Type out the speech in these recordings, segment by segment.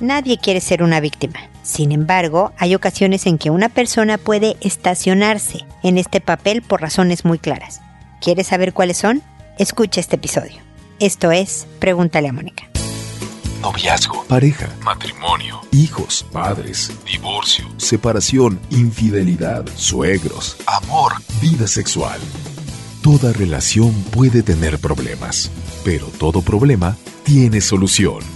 Nadie quiere ser una víctima. Sin embargo, hay ocasiones en que una persona puede estacionarse en este papel por razones muy claras. ¿Quieres saber cuáles son? Escucha este episodio. Esto es Pregúntale a Mónica. Noviazgo, pareja, matrimonio, hijos, padres, divorcio, separación, infidelidad, suegros, amor, vida sexual. Toda relación puede tener problemas, pero todo problema tiene solución.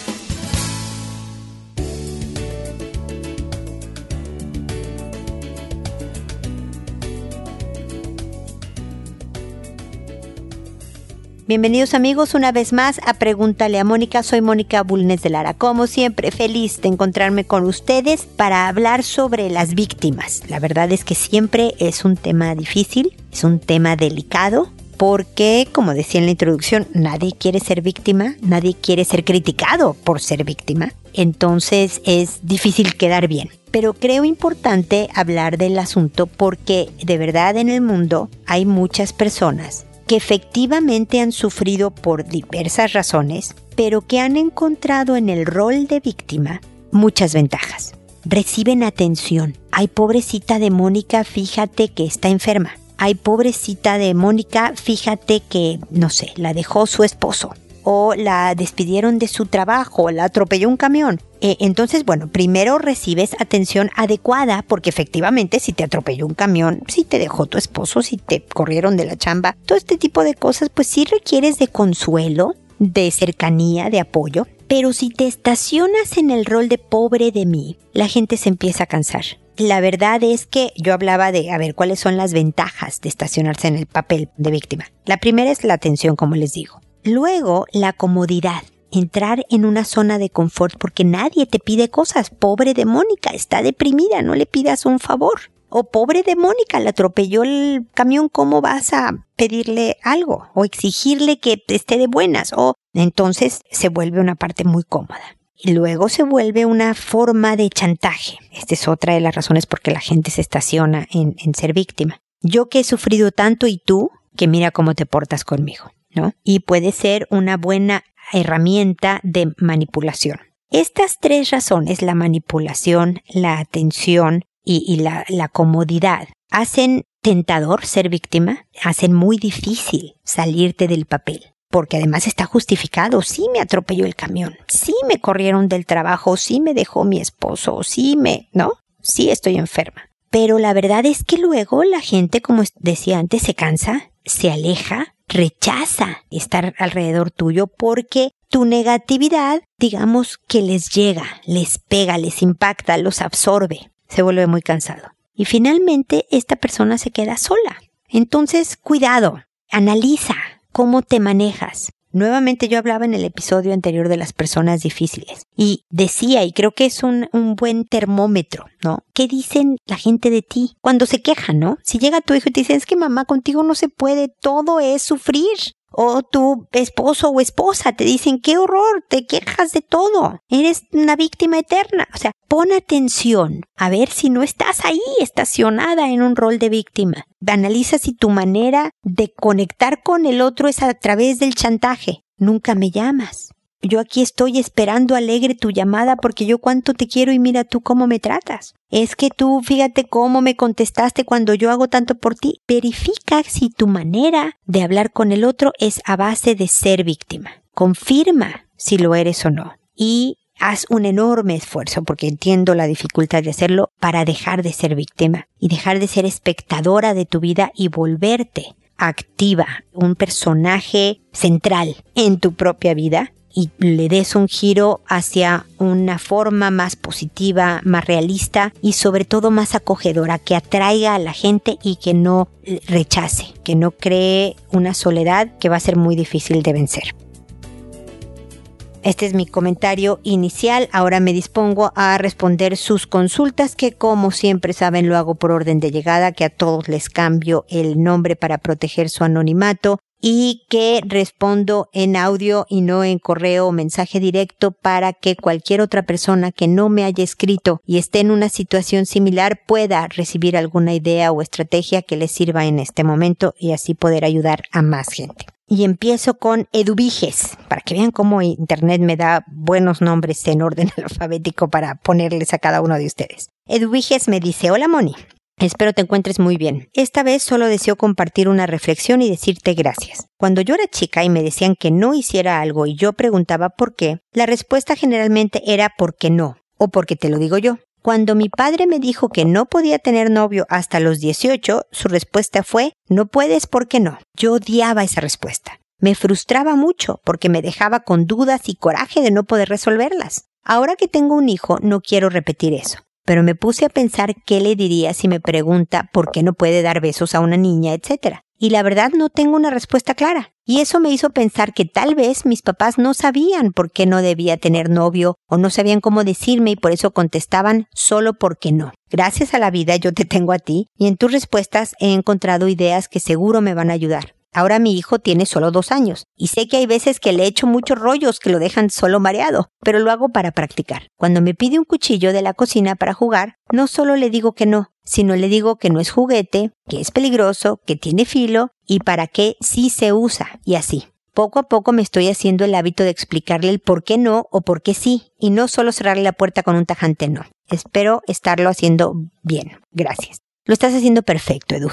Bienvenidos amigos una vez más a Pregúntale a Mónica. Soy Mónica Bulnes de Lara. Como siempre, feliz de encontrarme con ustedes para hablar sobre las víctimas. La verdad es que siempre es un tema difícil, es un tema delicado, porque, como decía en la introducción, nadie quiere ser víctima, nadie quiere ser criticado por ser víctima. Entonces es difícil quedar bien. Pero creo importante hablar del asunto porque de verdad en el mundo hay muchas personas que efectivamente han sufrido por diversas razones, pero que han encontrado en el rol de víctima muchas ventajas. Reciben atención. Ay, pobrecita de Mónica, fíjate que está enferma. Ay, pobrecita de Mónica, fíjate que, no sé, la dejó su esposo o la despidieron de su trabajo, la atropelló un camión. Eh, entonces, bueno, primero recibes atención adecuada porque efectivamente si te atropelló un camión, si te dejó tu esposo, si te corrieron de la chamba, todo este tipo de cosas, pues sí requieres de consuelo, de cercanía, de apoyo. Pero si te estacionas en el rol de pobre de mí, la gente se empieza a cansar. La verdad es que yo hablaba de, a ver, cuáles son las ventajas de estacionarse en el papel de víctima. La primera es la atención, como les digo. Luego, la comodidad. Entrar en una zona de confort porque nadie te pide cosas. Pobre de Mónica, está deprimida, no le pidas un favor. O pobre de Mónica, le atropelló el camión, ¿cómo vas a pedirle algo? O exigirle que esté de buenas. O entonces se vuelve una parte muy cómoda. Y luego se vuelve una forma de chantaje. Esta es otra de las razones por qué la gente se estaciona en ser víctima. Yo que he sufrido tanto y tú, que mira cómo te portas conmigo. Y puede ser una buena herramienta de manipulación. Estas tres razones, la manipulación, la atención y, la, la comodidad, hacen tentador ser víctima, hacen muy difícil salirte del papel porque además está justificado. Sí me atropelló el camión, sí me corrieron del trabajo, sí me dejó mi esposo, sí me, ¿no? Sí estoy enferma. Pero la verdad es que luego la gente, como decía antes, se cansa, se aleja rechaza estar alrededor tuyo porque tu negatividad, digamos que les llega, les pega, les impacta, los absorbe, se vuelve muy cansado. Y finalmente esta persona se queda sola. Entonces, cuidado, analiza cómo te manejas. Nuevamente yo hablaba en el episodio anterior de las personas difíciles y decía, y creo que es un, un, buen termómetro, ¿no? ¿Qué dicen la gente de ti cuando se quejan, ¿no? Si llega tu hijo y te dice, es que mamá contigo no se puede, todo es sufrir o tu esposo o esposa te dicen qué horror, te quejas de todo, eres una víctima eterna. O sea, pon atención a ver si no estás ahí estacionada en un rol de víctima. Analiza si tu manera de conectar con el otro es a través del chantaje. Nunca me llamas. Yo aquí estoy esperando alegre tu llamada porque yo cuánto te quiero y mira tú cómo me tratas. Es que tú fíjate cómo me contestaste cuando yo hago tanto por ti. Verifica si tu manera de hablar con el otro es a base de ser víctima. Confirma si lo eres o no. Y haz un enorme esfuerzo, porque entiendo la dificultad de hacerlo, para dejar de ser víctima y dejar de ser espectadora de tu vida y volverte activa, un personaje central en tu propia vida y le des un giro hacia una forma más positiva, más realista y sobre todo más acogedora, que atraiga a la gente y que no rechace, que no cree una soledad que va a ser muy difícil de vencer. Este es mi comentario inicial. Ahora me dispongo a responder sus consultas que como siempre saben lo hago por orden de llegada, que a todos les cambio el nombre para proteger su anonimato y que respondo en audio y no en correo o mensaje directo para que cualquier otra persona que no me haya escrito y esté en una situación similar pueda recibir alguna idea o estrategia que le sirva en este momento y así poder ayudar a más gente. y empiezo con Eduviges, para que vean cómo Internet me da buenos nombres en orden alfabético para ponerles a cada uno de ustedes. Eduviges me dice, hola Moni, Espero te encuentres muy bien. Esta vez solo deseo compartir una reflexión y decirte gracias. Cuando yo era chica y me decían que no hiciera algo y yo preguntaba por qué, la respuesta generalmente era porque no, o porque te lo digo yo. Cuando mi padre me dijo que no podía tener novio hasta los 18, su respuesta fue no puedes porque no. Yo odiaba esa respuesta. Me frustraba mucho porque me dejaba con dudas y coraje de no poder resolverlas. Ahora que tengo un hijo, no quiero repetir eso pero me puse a pensar qué le diría si me pregunta por qué no puede dar besos a una niña, etc. Y la verdad no tengo una respuesta clara. Y eso me hizo pensar que tal vez mis papás no sabían por qué no debía tener novio o no sabían cómo decirme y por eso contestaban solo porque no. Gracias a la vida yo te tengo a ti y en tus respuestas he encontrado ideas que seguro me van a ayudar. Ahora mi hijo tiene solo dos años y sé que hay veces que le echo muchos rollos que lo dejan solo mareado, pero lo hago para practicar. Cuando me pide un cuchillo de la cocina para jugar, no solo le digo que no, sino le digo que no es juguete, que es peligroso, que tiene filo y para qué sí se usa y así. Poco a poco me estoy haciendo el hábito de explicarle el por qué no o por qué sí, y no solo cerrarle la puerta con un tajante no. Espero estarlo haciendo bien. Gracias. Lo estás haciendo perfecto, Edu.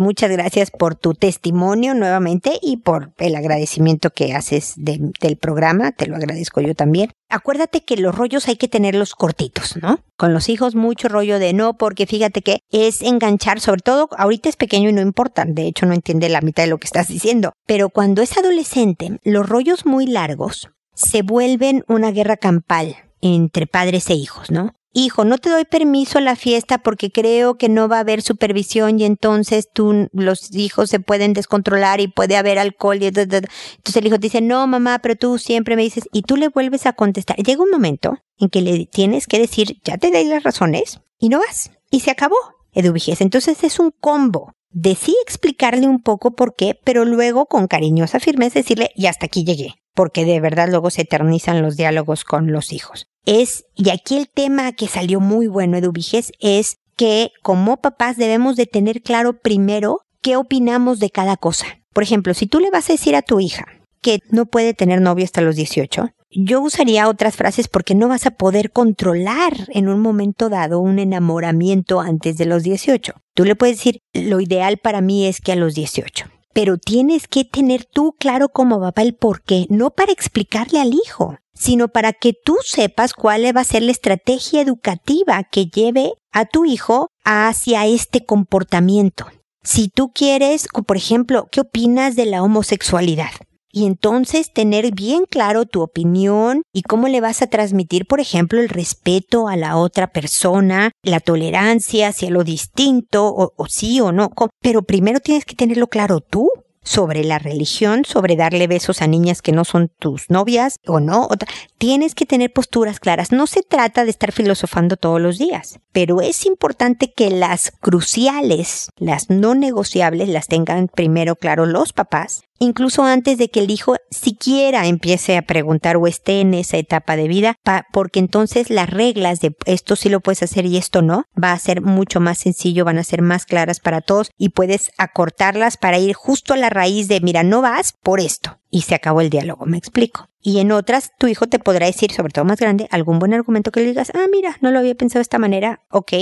Muchas gracias por tu testimonio nuevamente y por el agradecimiento que haces del programa. Te lo agradezco yo también. Acuérdate que los rollos hay que tenerlos cortitos, ¿no? Con los hijos mucho rollo de no, porque fíjate que es enganchar, sobre todo ahorita es pequeño y no importa, de hecho no entiende la mitad de lo que estás diciendo, pero cuando es adolescente, los rollos muy largos se vuelven una guerra campal entre padres e hijos, ¿no? Hijo, no te doy permiso a la fiesta porque creo que no va a haber supervisión y entonces tú, los hijos se pueden descontrolar y puede haber alcohol y entonces el hijo te dice, no mamá, pero tú siempre me dices y tú le vuelves a contestar. Llega un momento en que le tienes que decir, ya te doy las razones y no vas. Y se acabó, Eduviges. Entonces es un combo de sí explicarle un poco por qué, pero luego con cariñosa firmeza decirle, y hasta aquí llegué, porque de verdad luego se eternizan los diálogos con los hijos es, y aquí el tema que salió muy bueno, Eduviges, es que como papás debemos de tener claro primero qué opinamos de cada cosa. Por ejemplo, si tú le vas a decir a tu hija que no puede tener novio hasta los 18, yo usaría otras frases porque no vas a poder controlar en un momento dado un enamoramiento antes de los 18. Tú le puedes decir, lo ideal para mí es que a los 18. Pero tienes que tener tú claro como papá el por qué, no para explicarle al hijo, sino para que tú sepas cuál va a ser la estrategia educativa que lleve a tu hijo hacia este comportamiento. Si tú quieres, por ejemplo, ¿qué opinas de la homosexualidad? Y entonces tener bien claro tu opinión y cómo le vas a transmitir, por ejemplo, el respeto a la otra persona, la tolerancia hacia lo distinto, o, o sí o no. Pero primero tienes que tenerlo claro tú sobre la religión, sobre darle besos a niñas que no son tus novias o no. Tienes que tener posturas claras. No se trata de estar filosofando todos los días, pero es importante que las cruciales, las no negociables, las tengan primero claro los papás incluso antes de que el hijo siquiera empiece a preguntar o esté en esa etapa de vida, porque entonces las reglas de esto sí lo puedes hacer y esto no, va a ser mucho más sencillo, van a ser más claras para todos y puedes acortarlas para ir justo a la raíz de, mira, no vas por esto y se acabó el diálogo, me explico. Y en otras, tu hijo te podrá decir, sobre todo más grande, algún buen argumento que le digas, ah, mira, no lo había pensado de esta manera, ok,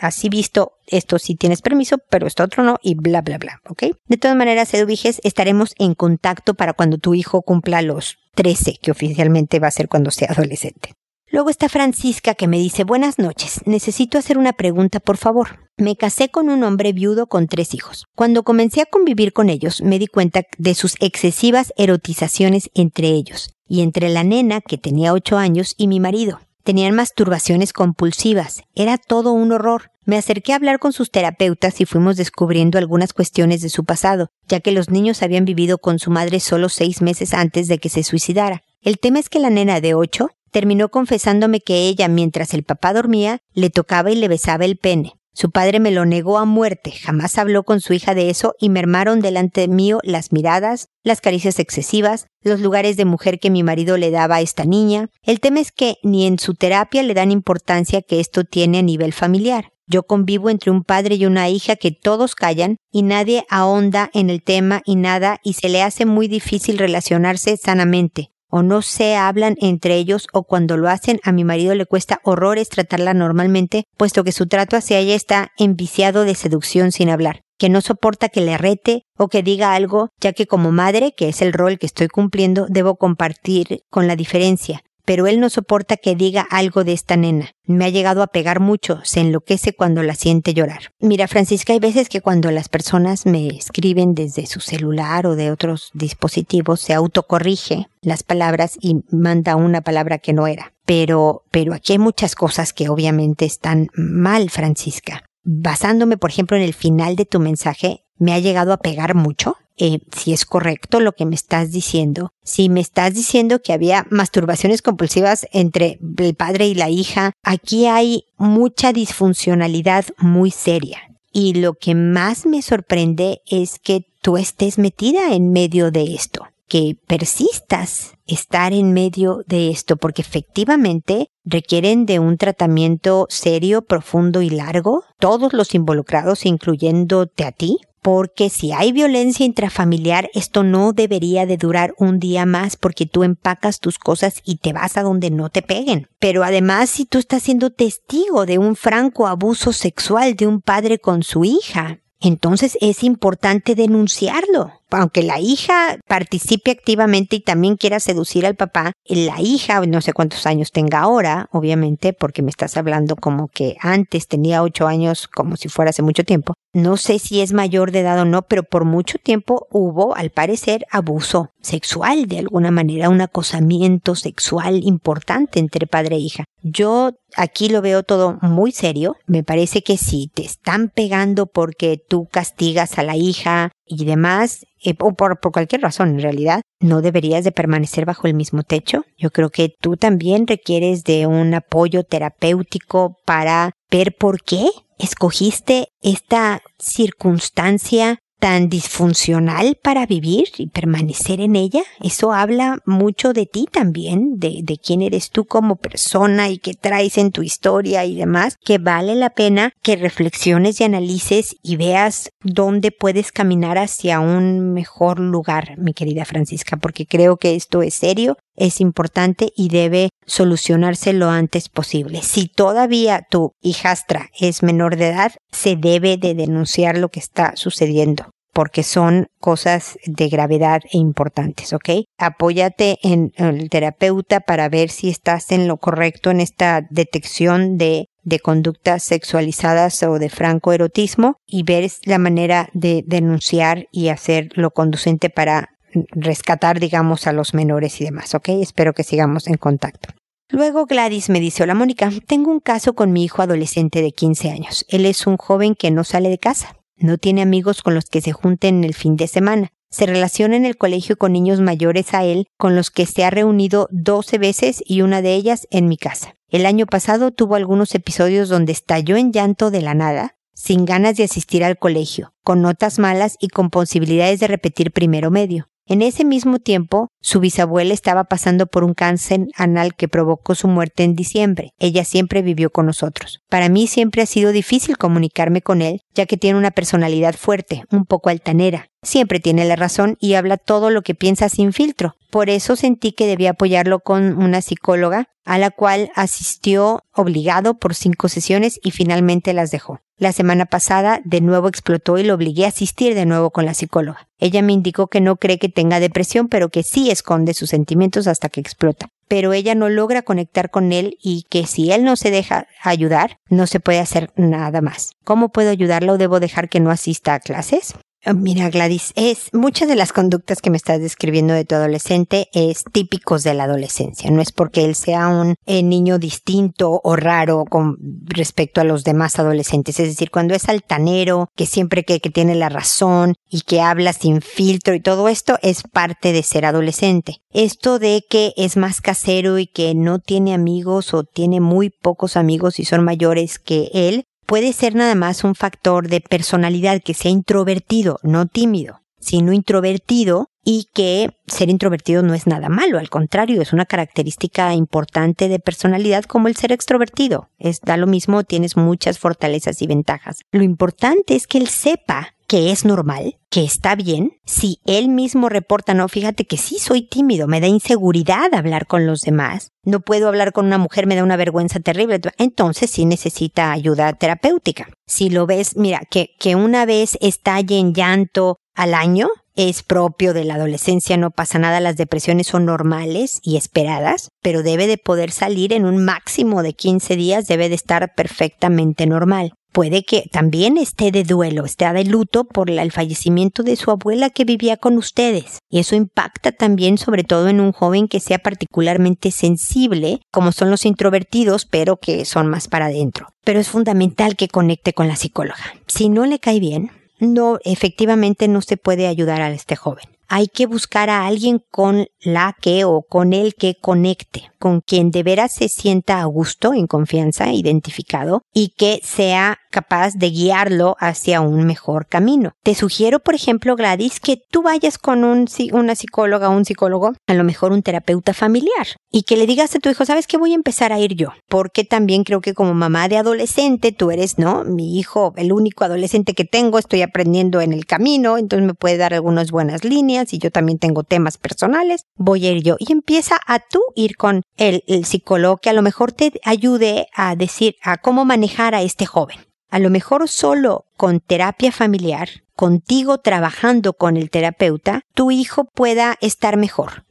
así visto, esto sí tienes permiso, pero esto otro no, y bla, bla, bla, ok. De todas maneras, Eduviges, estaremos en contacto para cuando tu hijo cumpla los 13, que oficialmente va a ser cuando sea adolescente. Luego está Francisca que me dice, buenas noches, necesito hacer una pregunta por favor. Me casé con un hombre viudo con tres hijos. Cuando comencé a convivir con ellos, me di cuenta de sus excesivas erotizaciones entre ellos, y entre la nena, que tenía ocho años, y mi marido. Tenían masturbaciones compulsivas. Era todo un horror. Me acerqué a hablar con sus terapeutas y fuimos descubriendo algunas cuestiones de su pasado, ya que los niños habían vivido con su madre solo seis meses antes de que se suicidara. El tema es que la nena de ocho terminó confesándome que ella, mientras el papá dormía, le tocaba y le besaba el pene. Su padre me lo negó a muerte, jamás habló con su hija de eso y mermaron delante mío las miradas, las caricias excesivas, los lugares de mujer que mi marido le daba a esta niña. El tema es que ni en su terapia le dan importancia que esto tiene a nivel familiar. Yo convivo entre un padre y una hija que todos callan y nadie ahonda en el tema y nada y se le hace muy difícil relacionarse sanamente o no se hablan entre ellos o cuando lo hacen a mi marido le cuesta horrores tratarla normalmente, puesto que su trato hacia ella está enviciado de seducción sin hablar, que no soporta que le rete o que diga algo, ya que como madre, que es el rol que estoy cumpliendo, debo compartir con la diferencia, pero él no soporta que diga algo de esta nena. Me ha llegado a pegar mucho, se enloquece cuando la siente llorar. Mira, Francisca, hay veces que cuando las personas me escriben desde su celular o de otros dispositivos, se autocorrige las palabras y manda una palabra que no era. Pero, pero aquí hay muchas cosas que obviamente están mal, Francisca. Basándome, por ejemplo, en el final de tu mensaje, me ha llegado a pegar mucho eh, si es correcto lo que me estás diciendo. Si me estás diciendo que había masturbaciones compulsivas entre el padre y la hija, aquí hay mucha disfuncionalidad muy seria. Y lo que más me sorprende es que tú estés metida en medio de esto, que persistas estar en medio de esto, porque efectivamente requieren de un tratamiento serio, profundo y largo, todos los involucrados, incluyéndote a ti, porque si hay violencia intrafamiliar, esto no debería de durar un día más porque tú empacas tus cosas y te vas a donde no te peguen. Pero además, si tú estás siendo testigo de un franco abuso sexual de un padre con su hija, entonces es importante denunciarlo aunque la hija participe activamente y también quiera seducir al papá, la hija, no sé cuántos años tenga ahora, obviamente, porque me estás hablando como que antes tenía ocho años, como si fuera hace mucho tiempo. No sé si es mayor de edad o no, pero por mucho tiempo hubo, al parecer, abuso sexual, de alguna manera, un acosamiento sexual importante entre padre e hija. Yo aquí lo veo todo muy serio. Me parece que si te están pegando porque tú castigas a la hija y demás, eh, o por, por cualquier razón en realidad, no deberías de permanecer bajo el mismo techo. Yo creo que tú también requieres de un apoyo terapéutico para ver por qué escogiste esta circunstancia tan disfuncional para vivir y permanecer en ella, eso habla mucho de ti también, de, de quién eres tú como persona y qué traes en tu historia y demás, que vale la pena que reflexiones y analices y veas dónde puedes caminar hacia un mejor lugar, mi querida Francisca, porque creo que esto es serio, es importante y debe solucionarse lo antes posible. Si todavía tu hijastra es menor de edad, se debe de denunciar lo que está sucediendo porque son cosas de gravedad e importantes, ¿ok? Apóyate en el terapeuta para ver si estás en lo correcto en esta detección de, de conductas sexualizadas o de francoerotismo y ver la manera de denunciar y hacer lo conducente para rescatar, digamos, a los menores y demás, ¿ok? Espero que sigamos en contacto. Luego Gladys me dice, hola Mónica, tengo un caso con mi hijo adolescente de 15 años. Él es un joven que no sale de casa. No tiene amigos con los que se junten el fin de semana. Se relaciona en el colegio con niños mayores a él, con los que se ha reunido 12 veces y una de ellas en mi casa. El año pasado tuvo algunos episodios donde estalló en llanto de la nada, sin ganas de asistir al colegio, con notas malas y con posibilidades de repetir primero medio. En ese mismo tiempo, su bisabuela estaba pasando por un cáncer anal que provocó su muerte en diciembre. Ella siempre vivió con nosotros. Para mí siempre ha sido difícil comunicarme con él, ya que tiene una personalidad fuerte, un poco altanera. Siempre tiene la razón y habla todo lo que piensa sin filtro. Por eso sentí que debía apoyarlo con una psicóloga, a la cual asistió obligado por cinco sesiones y finalmente las dejó. La semana pasada de nuevo explotó y lo obligué a asistir de nuevo con la psicóloga. Ella me indicó que no cree que tenga depresión, pero que sí esconde sus sentimientos hasta que explota. Pero ella no logra conectar con él y que si él no se deja ayudar, no se puede hacer nada más. ¿Cómo puedo ayudarla o debo dejar que no asista a clases? Ah, mira, Gladys, es muchas de las conductas que me estás describiendo de tu adolescente es típicos de la adolescencia. No es porque él sea un eh, niño distinto o raro con respecto a los demás adolescentes. Es decir, cuando es altanero, que siempre que, que tiene la razón y que habla sin filtro y todo esto es parte de ser adolescente. Esto de que es más casero y que no tiene amigos o tiene muy pocos amigos y son mayores que él, puede ser nada más un factor de personalidad que sea introvertido, no tímido, sino introvertido y que ser introvertido no es nada malo, al contrario, es una característica importante de personalidad como el ser extrovertido. Da lo mismo, tienes muchas fortalezas y ventajas. Lo importante es que él sepa que es normal, que está bien, si él mismo reporta, no, fíjate que sí soy tímido, me da inseguridad hablar con los demás, no puedo hablar con una mujer, me da una vergüenza terrible, entonces sí necesita ayuda terapéutica. Si lo ves, mira, que, que una vez estalle en llanto al año, es propio de la adolescencia, no pasa nada, las depresiones son normales y esperadas, pero debe de poder salir en un máximo de 15 días, debe de estar perfectamente normal puede que también esté de duelo, esté de luto por el fallecimiento de su abuela que vivía con ustedes. Y eso impacta también sobre todo en un joven que sea particularmente sensible, como son los introvertidos, pero que son más para adentro. Pero es fundamental que conecte con la psicóloga. Si no le cae bien, no, efectivamente no se puede ayudar a este joven hay que buscar a alguien con la que o con el que conecte, con quien de veras se sienta a gusto, en confianza, identificado y que sea capaz de guiarlo hacia un mejor camino. Te sugiero, por ejemplo, Gladys, que tú vayas con un, una psicóloga o un psicólogo, a lo mejor un terapeuta familiar, y que le digas a tu hijo, ¿sabes qué voy a empezar a ir yo? Porque también creo que como mamá de adolescente, tú eres, ¿no? Mi hijo, el único adolescente que tengo, estoy aprendiendo en el camino, entonces me puede dar algunas buenas líneas y yo también tengo temas personales, voy a ir yo. Y empieza a tú ir con el, el psicólogo que a lo mejor te ayude a decir, a cómo manejar a este joven a lo mejor solo con terapia familiar, contigo trabajando con el terapeuta, tu hijo pueda estar mejor.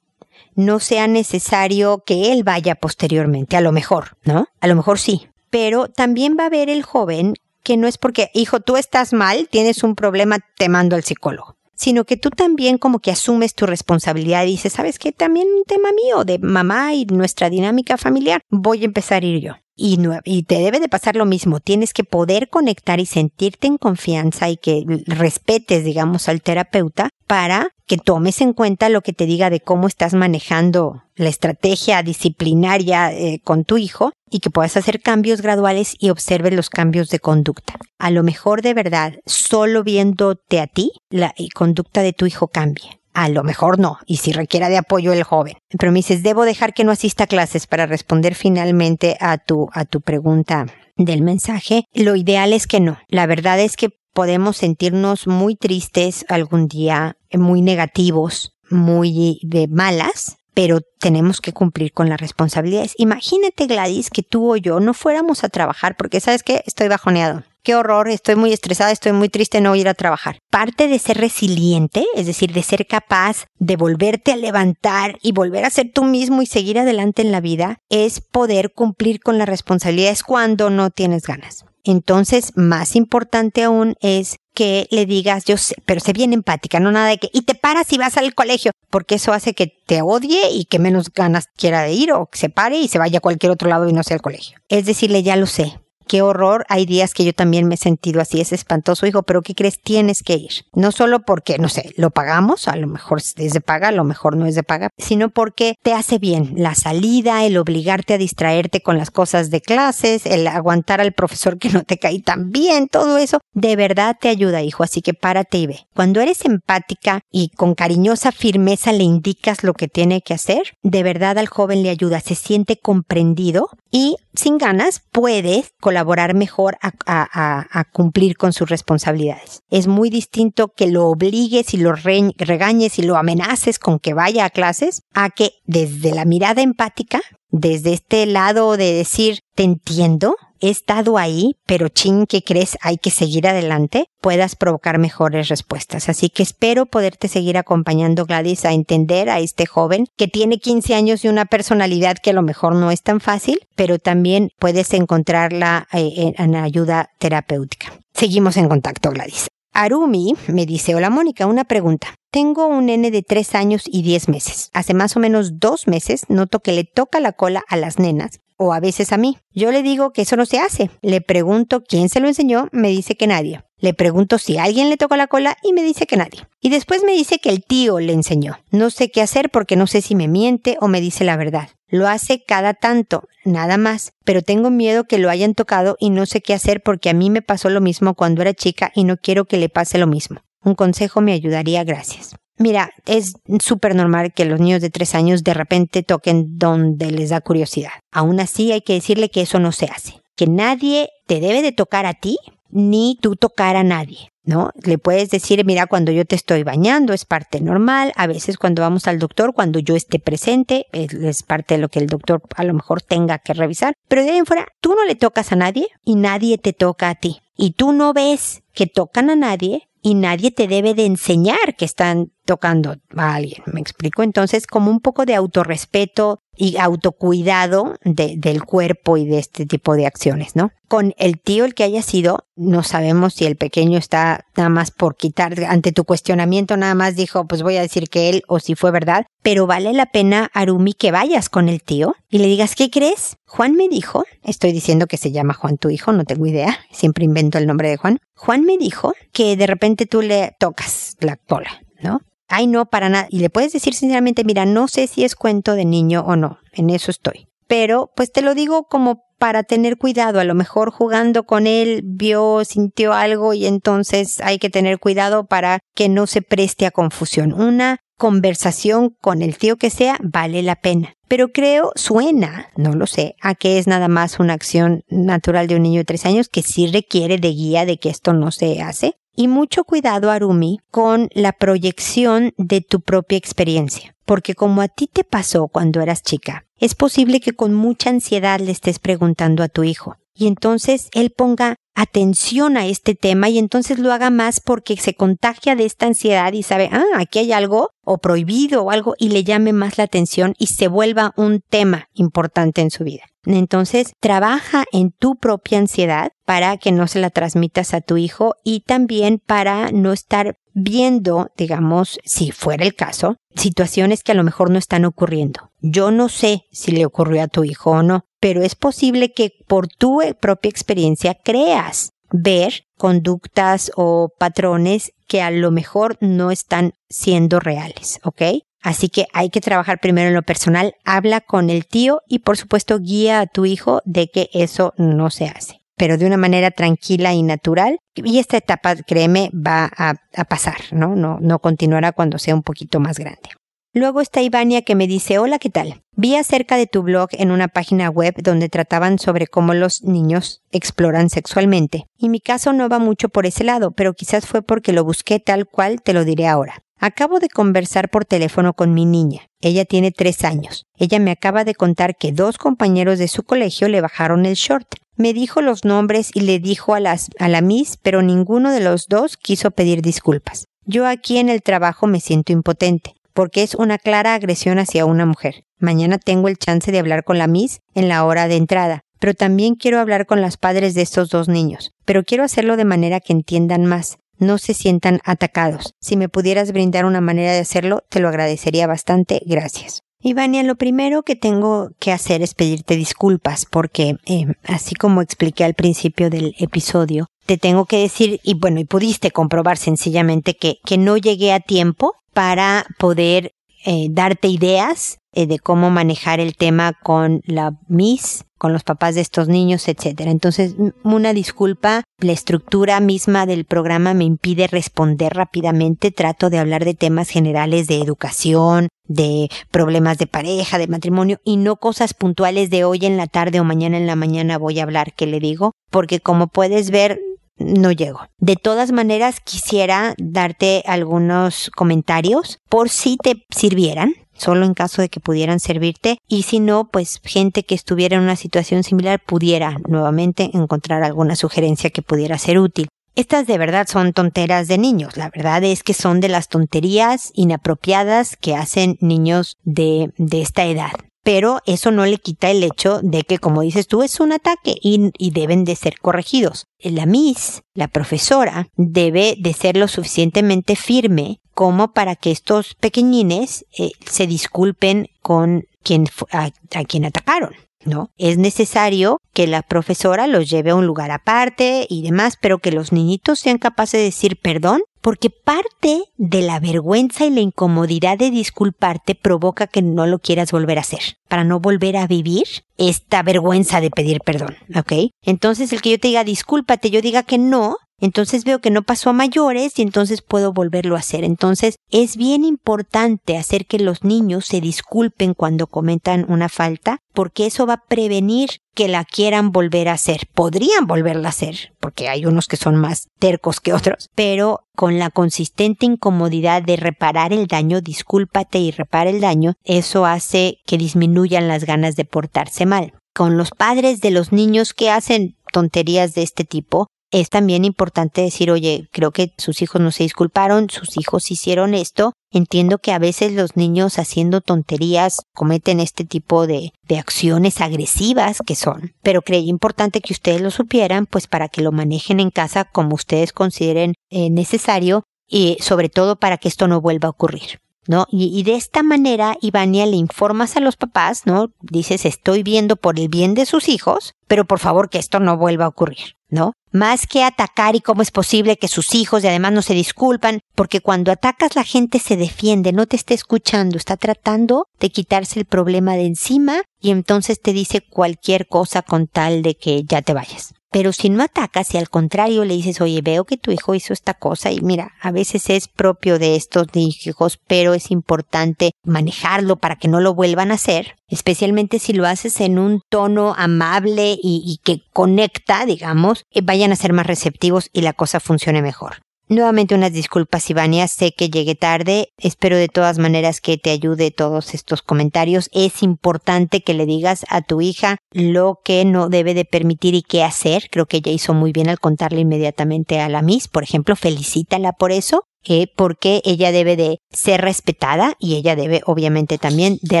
No sea necesario que él vaya posteriormente, a lo mejor, ¿no? A lo mejor sí. Pero también va a ver el joven que no es porque, hijo, tú estás mal, tienes un problema, te mando al psicólogo sino que tú también como que asumes tu responsabilidad y dices, ¿sabes qué? También un tema mío de mamá y nuestra dinámica familiar, voy a empezar a ir yo. Y, te debe de pasar lo mismo, tienes que poder conectar y sentirte en confianza y que respetes, digamos, al terapeuta para que tomes en cuenta lo que te diga de cómo estás manejando la estrategia disciplinaria eh, con tu hijo y que puedas hacer cambios graduales y observes los cambios de conducta. A lo mejor de verdad, solo viéndote a ti, la conducta de tu hijo cambie. A lo mejor no, y si requiera de apoyo el joven. Pero me dices, debo dejar que no asista a clases para responder finalmente a tu, a tu pregunta del mensaje. Lo ideal es que no. La verdad es que podemos sentirnos muy tristes algún día, muy negativos, muy de malas, pero tenemos que cumplir con las responsabilidades. Imagínate, Gladys, que tú o yo no fuéramos a trabajar porque, ¿sabes qué? Estoy bajoneado qué horror, estoy muy estresada, estoy muy triste, no voy a ir a trabajar. Parte de ser resiliente, es decir, de ser capaz de volverte a levantar y volver a ser tú mismo y seguir adelante en la vida, es poder cumplir con las responsabilidades cuando no tienes ganas. Entonces, más importante aún es que le digas, yo sé, pero sé bien empática, no nada de que, y te paras y vas al colegio, porque eso hace que te odie y que menos ganas quiera de ir o que se pare y se vaya a cualquier otro lado y no sea al colegio. Es decirle, ya lo sé, qué horror. Hay días que yo también me he sentido así, es espantoso. Hijo, pero ¿qué crees? Tienes que ir. No solo porque, no sé, lo pagamos, a lo mejor es de paga, a lo mejor no es de paga, sino porque te hace bien la salida, el obligarte a distraerte con las cosas de clases, el aguantar al profesor que no te cae tan bien, todo eso, de verdad te ayuda, hijo. Así que párate y ve. Cuando eres empática y con cariñosa firmeza le indicas lo que tiene que hacer, de verdad al joven le ayuda, se siente comprendido y sin ganas puedes colaborar mejor a, cumplir con sus responsabilidades. Es muy distinto que lo obligues y lo regañes y lo amenaces con que vaya a clases a que desde la mirada empática, desde este lado de decir te entiendo, he estado ahí, pero ching, ¿qué crees? Hay que seguir adelante, puedas provocar mejores respuestas. Así que espero poderte seguir acompañando, Gladys, a entender a este joven que tiene 15 años y una personalidad que a lo mejor no es tan fácil, pero también puedes encontrarla eh, en ayuda terapéutica. Seguimos en contacto, Gladys. Arumi me dice, hola Mónica, una pregunta. Tengo un nene de 3 años y 10 meses. Hace más o menos dos meses noto que le toca la cola a las nenas o a veces a mí. Yo le digo que eso no se hace. Le pregunto quién se lo enseñó, me dice que nadie. Le pregunto si alguien le tocó la cola y me dice que nadie. Y después me dice que el tío le enseñó. No sé qué hacer porque no sé si me miente o me dice la verdad. Lo hace cada tanto, nada más, pero tengo miedo que lo hayan tocado y no sé qué hacer porque a mí me pasó lo mismo cuando era chica y no quiero que le pase lo mismo. Un consejo me ayudaría, gracias. Mira, es súper normal que los niños de tres años de repente toquen donde les da curiosidad. Aún así hay que decirle que eso no se hace. Que nadie te debe de tocar a ti, ni tú tocar a nadie. ¿no? Le puedes decir, mira, cuando yo te estoy bañando es parte normal, a veces cuando vamos al doctor, cuando yo esté presente, es, parte de lo que el doctor a lo mejor tenga que revisar, pero de ahí en fuera, tú no le tocas a nadie y nadie te toca a ti. Y tú no ves que tocan a nadie y nadie te debe de enseñar que están tocando a alguien. ¿Me explico? Entonces, como un poco de autorrespeto y autocuidado de, del cuerpo y de este tipo de acciones, ¿no? Con el tío, el que haya sido, no sabemos si el pequeño está nada más por quitar, ante tu cuestionamiento nada más dijo, pues voy a decir que él o si fue verdad, pero vale la pena, Arumi, que vayas con el tío y le digas, ¿qué crees? Juan me dijo, estoy diciendo que se llama Juan tu hijo, no tengo idea, siempre invento el nombre de Juan. Juan me dijo que de repente tú le tocas la cola, ¿no? Ay, no, para nada. Y le puedes decir sinceramente, mira, no sé si es cuento de niño o no, en eso estoy. Pero pues te lo digo como para tener cuidado. A lo mejor jugando con él vio, sintió algo y entonces hay que tener cuidado para que no se preste a confusión. Una conversación con el tío que sea vale la pena. Pero creo, suena, no lo sé, a que es nada más una acción natural de un niño de tres años que sí requiere de guía de que esto no se hace. Y mucho cuidado, Arumi, con la proyección de tu propia experiencia. Porque como a ti te pasó cuando eras chica, es posible que con mucha ansiedad le estés preguntando a tu hijo. Y entonces él ponga atención a este tema y entonces lo haga más porque se contagia de esta ansiedad y sabe, ah, aquí hay algo o prohibido o algo y le llame más la atención y se vuelva un tema importante en su vida. Entonces, trabaja en tu propia ansiedad para que no se la transmitas a tu hijo y también para no estar viendo, digamos, si fuera el caso, situaciones que a lo mejor no están ocurriendo. Yo no sé si le ocurrió a tu hijo o no, pero es posible que por tu propia experiencia creas ver conductas o patrones que a lo mejor no están siendo reales, ¿ok? Así que hay que trabajar primero en lo personal, habla con el tío y por supuesto guía a tu hijo de que eso no se hace, pero de una manera tranquila y natural. Y esta etapa, créeme, va a, pasar, ¿no? ¿no? No continuará cuando sea un poquito más grande. Luego está Ivania que me dice, hola, ¿qué tal? Vi acerca de tu blog en una página web donde trataban sobre cómo los niños exploran sexualmente. Y mi caso no va mucho por ese lado, pero quizás fue porque lo busqué tal cual te lo diré ahora. Acabo de conversar por teléfono con mi niña. Ella tiene tres años. Ella me acaba de contar que dos compañeros de su colegio le bajaron el short. Me dijo los nombres y le dijo a, las, a la Miss, pero ninguno de los dos quiso pedir disculpas. Yo aquí en el trabajo me siento impotente, porque es una clara agresión hacia una mujer. Mañana tengo el chance de hablar con la Miss en la hora de entrada, pero también quiero hablar con los padres de estos dos niños, pero quiero hacerlo de manera que entiendan más no se sientan atacados. Si me pudieras brindar una manera de hacerlo, te lo agradecería bastante. Gracias. Ivania, lo primero que tengo que hacer es pedirte disculpas porque, eh, así como expliqué al principio del episodio, te tengo que decir, y bueno, y pudiste comprobar sencillamente que, que no llegué a tiempo para poder eh, darte ideas eh, de cómo manejar el tema con la Miss, con los papás de estos niños, etcétera. Entonces, una disculpa, la estructura misma del programa me impide responder rápidamente. Trato de hablar de temas generales de educación, de problemas de pareja, de matrimonio y no cosas puntuales de hoy en la tarde o mañana en la mañana voy a hablar, ¿qué le digo? Porque como puedes ver, no llego. De todas maneras, quisiera darte algunos comentarios por si te sirvieran solo en caso de que pudieran servirte y si no, pues gente que estuviera en una situación similar pudiera nuevamente encontrar alguna sugerencia que pudiera ser útil. Estas de verdad son tonteras de niños. La verdad es que son de las tonterías inapropiadas que hacen niños de, de esta edad pero eso no le quita el hecho de que, como dices tú, es un ataque y, deben de ser corregidos. La Miss, la profesora, debe de ser lo suficientemente firme como para que estos pequeñines eh, se disculpen con quien, a quien atacaron. ¿no? Es necesario que la profesora los lleve a un lugar aparte y demás, pero que los niñitos sean capaces de decir perdón, porque parte de la vergüenza y la incomodidad de disculparte provoca que no lo quieras volver a hacer, para no volver a vivir esta vergüenza de pedir perdón, ¿ok? Entonces el que yo te diga discúlpate, yo diga que no, entonces veo que no pasó a mayores y entonces puedo volverlo a hacer. Entonces es bien importante hacer que los niños se disculpen cuando comentan una falta porque eso va a prevenir que la quieran volver a hacer. Podrían volverla a hacer, porque hay unos que son más tercos que otros, pero con la consistente incomodidad de reparar el daño, discúlpate y repara el daño, eso hace que disminuyan las ganas de portarse mal. Con los padres de los niños que hacen tonterías de este tipo, es también importante decir, oye, creo que sus hijos no se disculparon, sus hijos hicieron esto. Entiendo que a veces los niños haciendo tonterías cometen este tipo de, de acciones agresivas que son, pero creí importante que ustedes lo supieran, pues para que lo manejen en casa como ustedes consideren eh, necesario y sobre todo para que esto no vuelva a ocurrir. ¿No? Y, de esta manera, Ivania, le informas a los papás, ¿no? Dices, estoy viendo por el bien de sus hijos, pero por favor que esto no vuelva a ocurrir, ¿no? Más que atacar y cómo es posible que sus hijos y además no se disculpan, porque cuando atacas la gente se defiende, no te está escuchando, está tratando de quitarse el problema de encima y entonces te dice cualquier cosa con tal de que ya te vayas. Pero si no atacas y al contrario le dices, oye, veo que tu hijo hizo esta cosa y mira, a veces es propio de estos hijos, pero es importante manejarlo para que no lo vuelvan a hacer, especialmente si lo haces en un tono amable y, que conecta, digamos, eh, vayan a ser más receptivos y la cosa funcione mejor. Nuevamente unas disculpas, Ivania. Sé que llegué tarde. Espero de todas maneras que te ayude todos estos comentarios. Es importante que le digas a tu hija lo que no debe de permitir y qué hacer. Creo que ella hizo muy bien al contarle inmediatamente a la Miss. Por ejemplo, felicítala por eso. Eh, porque ella debe de ser respetada y ella debe obviamente también de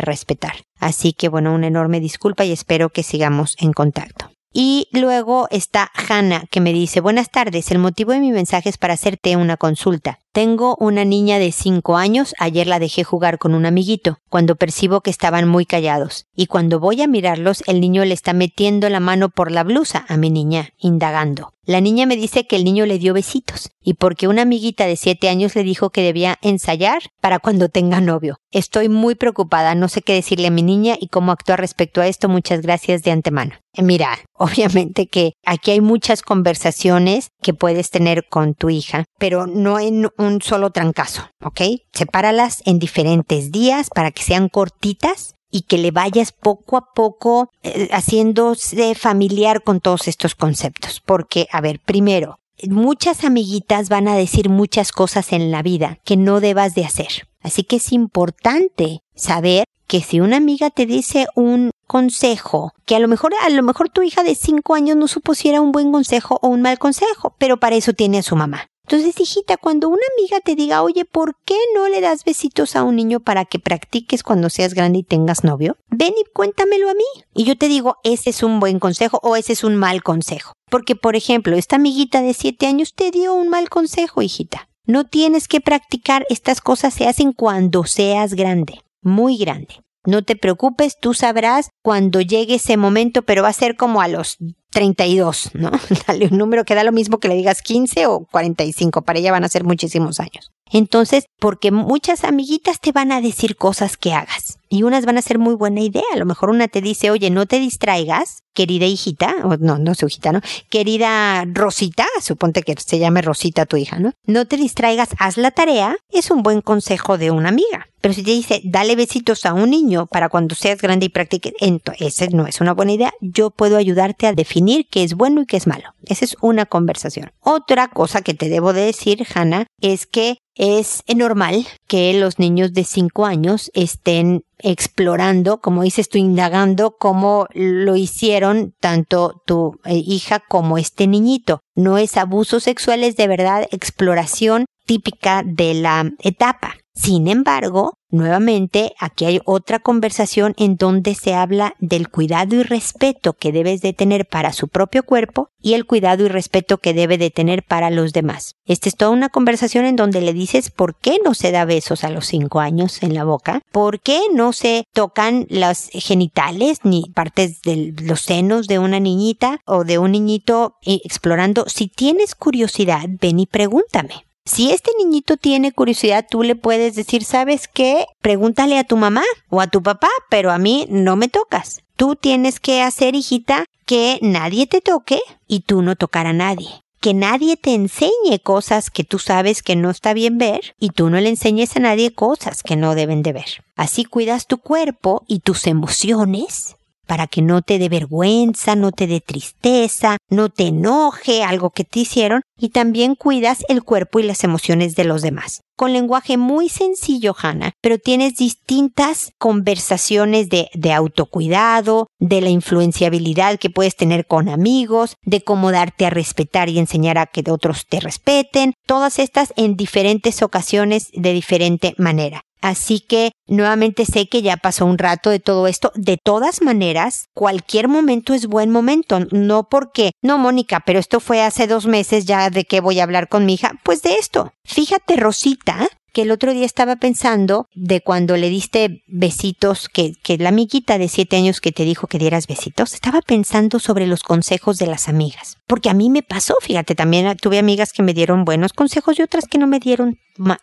respetar. Así que bueno, una enorme disculpa y espero que sigamos en contacto. Y luego está Hannah que me dice, buenas tardes, el motivo de mi mensaje es para hacerte una consulta. Tengo una niña de 5 años, ayer la dejé jugar con un amiguito, cuando percibo que estaban muy callados, y cuando voy a mirarlos el niño le está metiendo la mano por la blusa a mi niña, indagando. La niña me dice que el niño le dio besitos, y porque una amiguita de 7 años le dijo que debía ensayar para cuando tenga novio. Estoy muy preocupada, no sé qué decirle a mi niña y cómo actuar respecto a esto, muchas gracias de antemano. Eh, mira, obviamente que aquí hay muchas conversaciones que puedes tener con tu hija, pero no en un solo trancazo, ¿ok? Sepáralas en diferentes días para que sean cortitas y que le vayas poco a poco eh, haciéndose familiar con todos estos conceptos. Porque, a ver, primero, muchas amiguitas van a decir muchas cosas en la vida que no debas de hacer. Así que es importante saber que si una amiga te dice un consejo, que a lo mejor, a lo mejor tu hija de 5 años no supo si era un buen consejo o un mal consejo, pero para eso tiene a su mamá. Entonces, hijita, cuando una amiga te diga, oye, ¿por qué no le das besitos a un niño para que practiques cuando seas grande y tengas novio? Ven y cuéntamelo a mí. Y yo te digo, ese es un buen consejo o ese es un mal consejo. Porque, por ejemplo, esta amiguita de 7 años te dio un mal consejo, hijita. No tienes que practicar, estas cosas se hacen cuando seas grande, muy grande. No te preocupes, tú sabrás cuando llegue ese momento, pero va a ser como a los 32, ¿no? Dale un número que da lo mismo que le digas 15 o 45, para ella van a ser muchísimos años. Entonces, porque muchas amiguitas te van a decir cosas que hagas y unas van a ser muy buena idea. A lo mejor una te dice, oye, no te distraigas, querida hijita, o no, no su hijita, ¿no? Querida Rosita, suponte que se llame Rosita tu hija, ¿no? No te distraigas, haz la tarea, es un buen consejo de una amiga. Pero si te dice, dale besitos a un niño para cuando seas grande y practique, entonces no es una buena idea. Yo puedo ayudarte a definir qué es bueno y qué es malo. Esa es una conversación. Otra cosa que te debo de decir, Hannah, es que es normal que los niños de 5 años estén explorando, como dices tú, indagando cómo lo hicieron tanto tu eh, hija como este niñito. No es abuso sexual, es de verdad exploración típica de la etapa. Sin embargo, nuevamente aquí hay otra conversación en donde se habla del cuidado y respeto que debes de tener para su propio cuerpo y el cuidado y respeto que debe de tener para los demás. Esta es toda una conversación en donde le dices por qué no se da besos a los cinco años en la boca, por qué no se tocan los genitales ni partes de los senos de una niñita o de un niñito eh, explorando. Si tienes curiosidad, ven y pregúntame. Si este niñito tiene curiosidad, tú le puedes decir, ¿sabes qué? Pregúntale a tu mamá o a tu papá, pero a mí no me tocas. Tú tienes que hacer, hijita, que nadie te toque y tú no tocar a nadie. que nadie te enseñe cosas que tú sabes que no está bien ver y tú no le enseñes a nadie cosas que no deben de ver. Así cuidas tu cuerpo y tus emociones para que no te dé vergüenza, no te dé tristeza, no te enoje algo que te hicieron y también cuidas el cuerpo y las emociones de los demás. Con lenguaje muy sencillo, Hannah, pero tienes distintas conversaciones de, de autocuidado, de la influenciabilidad que puedes tener con amigos, de cómo darte a respetar y enseñar a que otros te respeten, todas estas en diferentes ocasiones de diferente manera. Así que nuevamente sé que ya pasó un rato de todo esto. De todas maneras, cualquier momento es buen momento. No porque, no, Mónica, pero esto fue hace dos meses ya de qué voy a hablar con mi hija. Pues de esto. Fíjate, Rosita, que el otro día estaba pensando de cuando le diste besitos, que, que la amiguita de siete años que te dijo que dieras besitos, estaba pensando sobre los consejos de las amigas. Porque a mí me pasó, fíjate, también tuve amigas que me dieron buenos consejos y otras que no me dieron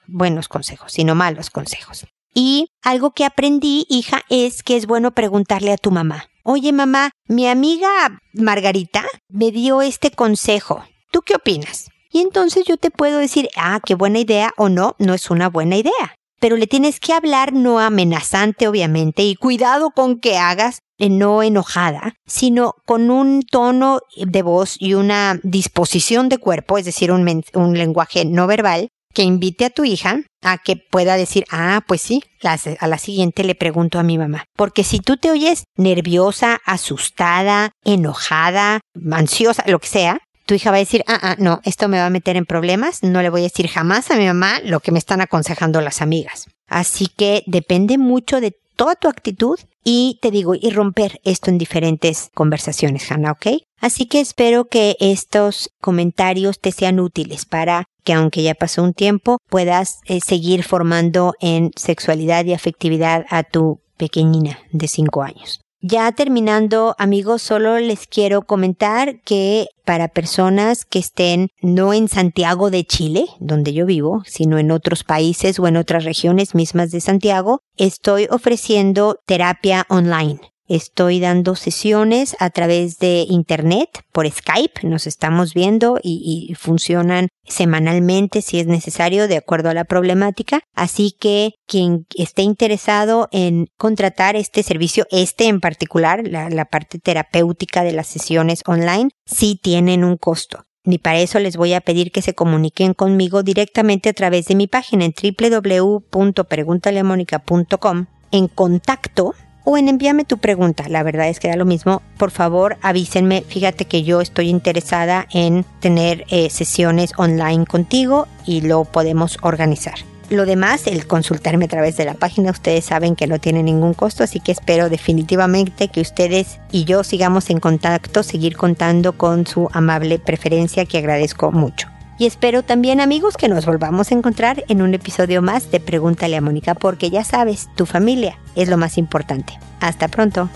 buenos consejos, sino malos consejos. Y algo que aprendí, hija, es que es bueno preguntarle a tu mamá. Oye, mamá, mi amiga Margarita me dio este consejo. ¿Tú qué opinas? Y entonces yo te puedo decir, ah, qué buena idea o no, no es una buena idea. Pero le tienes que hablar no amenazante, obviamente, y cuidado con que hagas eh, no enojada, sino con un tono de voz y una disposición de cuerpo, es decir, un, un lenguaje no verbal, que invite a tu hija a que pueda decir, ah, pues sí, a la siguiente le pregunto a mi mamá. Porque si tú te oyes nerviosa, asustada, enojada, ansiosa, lo que sea, tu hija va a decir, ah, ah, no, esto me va a meter en problemas, no le voy a decir jamás a mi mamá lo que me están aconsejando las amigas. Así que depende mucho de toda tu actitud y te digo, y romper esto en diferentes conversaciones, Hannah, ¿ok? Así que espero que estos comentarios te sean útiles para que aunque ya pasó un tiempo, puedas eh, seguir formando en sexualidad y afectividad a tu pequeñina de 5 años. Ya terminando, amigos, solo les quiero comentar que para personas que estén no en Santiago de Chile, donde yo vivo, sino en otros países o en otras regiones mismas de Santiago, estoy ofreciendo terapia online. Estoy dando sesiones a través de Internet, por Skype, nos estamos viendo y, funcionan semanalmente si es necesario de acuerdo a la problemática. Así que quien esté interesado en contratar este servicio, este en particular, la, parte terapéutica de las sesiones online, sí tienen un costo. Ni para eso les voy a pedir que se comuniquen conmigo directamente a través de mi página en www.preguntaleamónica.com en contacto o en envíame tu pregunta. La verdad es que da lo mismo. Por favor, avísenme. Fíjate que yo estoy interesada en tener eh, sesiones online contigo y lo podemos organizar. Lo demás, el consultarme a través de la página, ustedes saben que no tiene ningún costo, así que espero definitivamente que ustedes y yo sigamos en contacto, seguir contando con su amable preferencia que agradezco mucho. Y espero también amigos que nos volvamos a encontrar en un episodio más de Pregúntale a Mónica porque ya sabes, tu familia es lo más importante. Hasta pronto.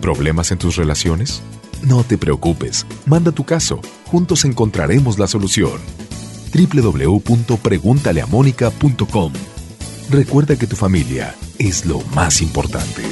¿Problemas en tus relaciones? No te preocupes, manda tu caso, juntos encontraremos la solución. www.preguntaleamónica.com Recuerda que tu familia es lo más importante.